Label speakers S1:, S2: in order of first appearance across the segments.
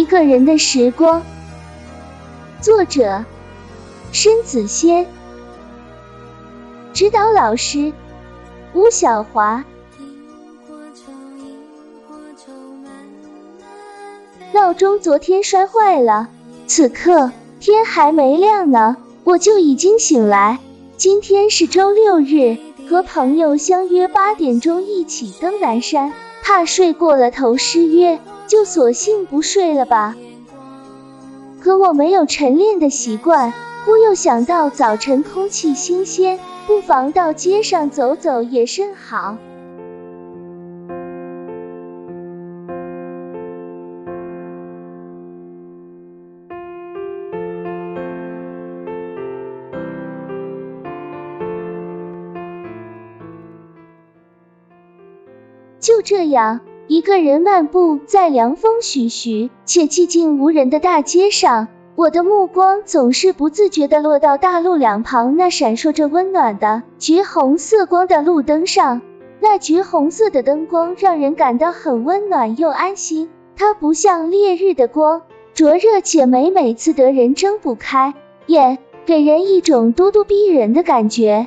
S1: 一个人的时光。作者：申子轩，指导老师：吴小华。闹钟昨天摔坏了，此刻天还没亮呢，我就已经醒来。今天是周六日，和朋友相约八点钟一起登南山，怕睡过了头失约，就索性不睡了吧。可我没有晨练的习惯，忽又想到早晨空气新鲜，不妨到街上走走也甚好。就这样，一个人漫步在凉风徐徐且寂静无人的大街上，我的目光总是不自觉地落到大路两旁那闪烁着温暖的橘红色光的路灯上。那橘红色的灯光让人感到很温暖又安心，它不像烈日的光，灼热且美，每次得人睁不开眼，给人一种咄咄逼人的感觉。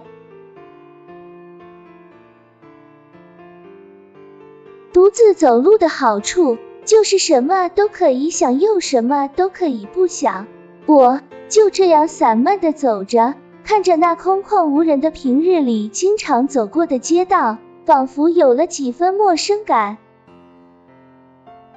S1: 独自走路的好处，就是什么都可以想，又什么都可以不想。我就这样散漫的走着，看着那空旷无人的平日里经常走过的街道，仿佛有了几分陌生感。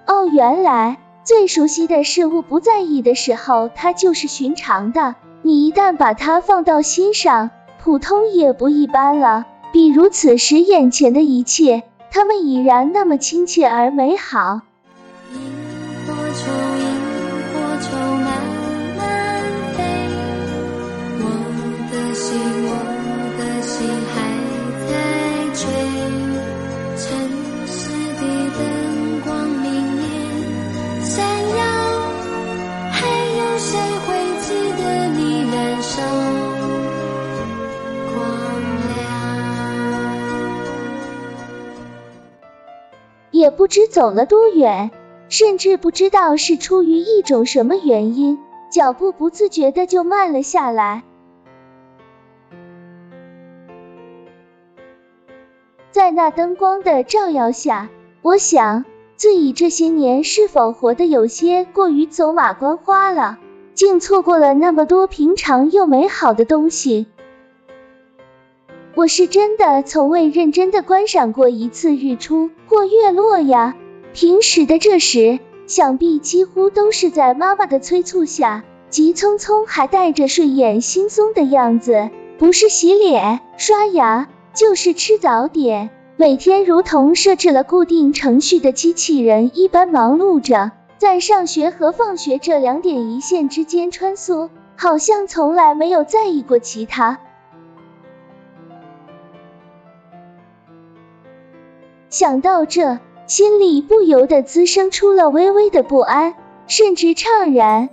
S1: 哦，原来最熟悉的事物，不在意的时候，它就是寻常的；你一旦把它放到心上，普通也不一般了。比如此时眼前的一切。他们已然那么亲切而美好。萤火虫，萤火虫也不知走了多远，甚至不知道是出于一种什么原因，脚步不自觉的就慢了下来。在那灯光的照耀下，我想自己这些年是否活得有些过于走马观花了，竟错过了那么多平常又美好的东西。我是真的从未认真的观赏过一次日出或月落呀。平时的这时，想必几乎都是在妈妈的催促下，急匆匆还带着睡眼惺忪的样子，不是洗脸刷牙，就是吃早点，每天如同设置了固定程序的机器人一般忙碌着，在上学和放学这两点一线之间穿梭，好像从来没有在意过其他。想到这，心里不由得滋生出了微微的不安，甚至怅然。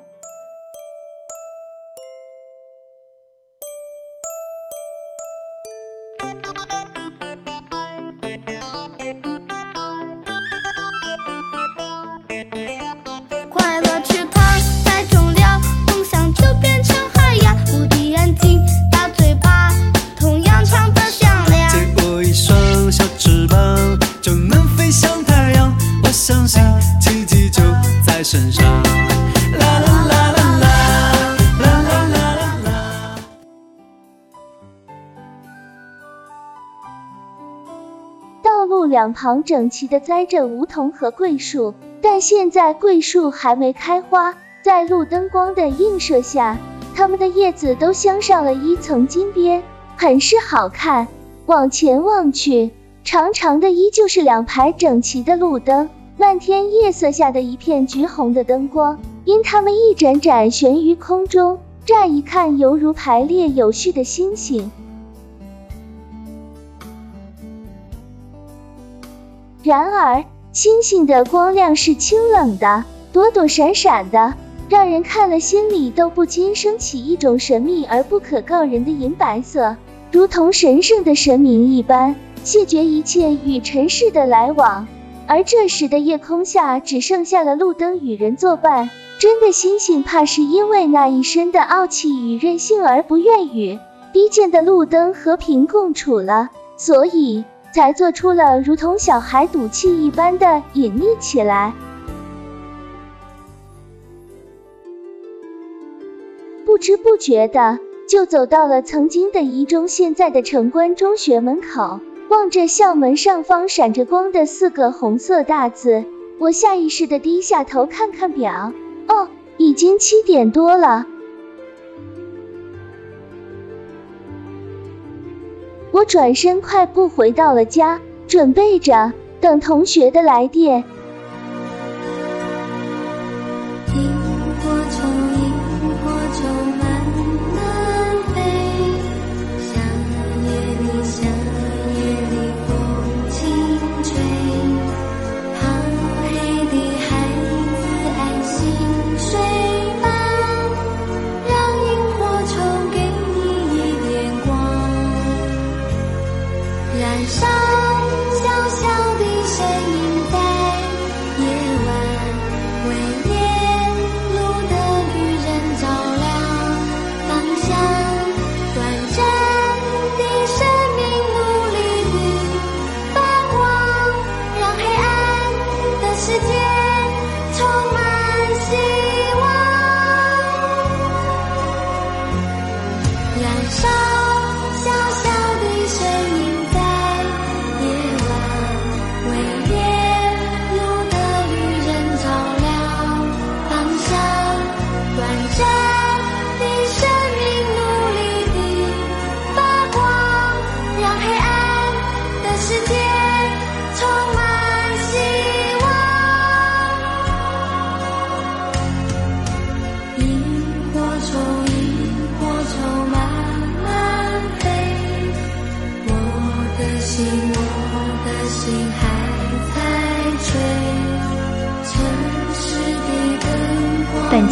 S1: 道路两旁整齐地栽着梧桐和桂树，但现在桂树还没开花，在路灯光的映射下，它们的叶子都镶上了一层金边，很是好看。往前望去，长长的依旧是两排整齐的路灯，漫天夜色下的一片橘红的灯光，因它们一盏盏悬于空中，乍一看犹如排列有序的星星。然而，星星的光亮是清冷的，躲躲闪闪的，让人看了心里都不禁升起一种神秘而不可告人的银白色，如同神圣的神明一般，谢绝一切与尘世的来往。而这时的夜空下只剩下了路灯与人作伴。真的星星怕是因为那一身的傲气与任性而不愿与低贱的路灯和平共处了，所以才做出了如同小孩赌气一般的隐匿起来。不知不觉的就走到了曾经的一中，现在的城关中学门口，望着校门上方闪着光的四个红色大字，我下意识的低下头看看表。哦，已经七点多了。我转身快步回到了家，准备着等同学的来电。
S2: 山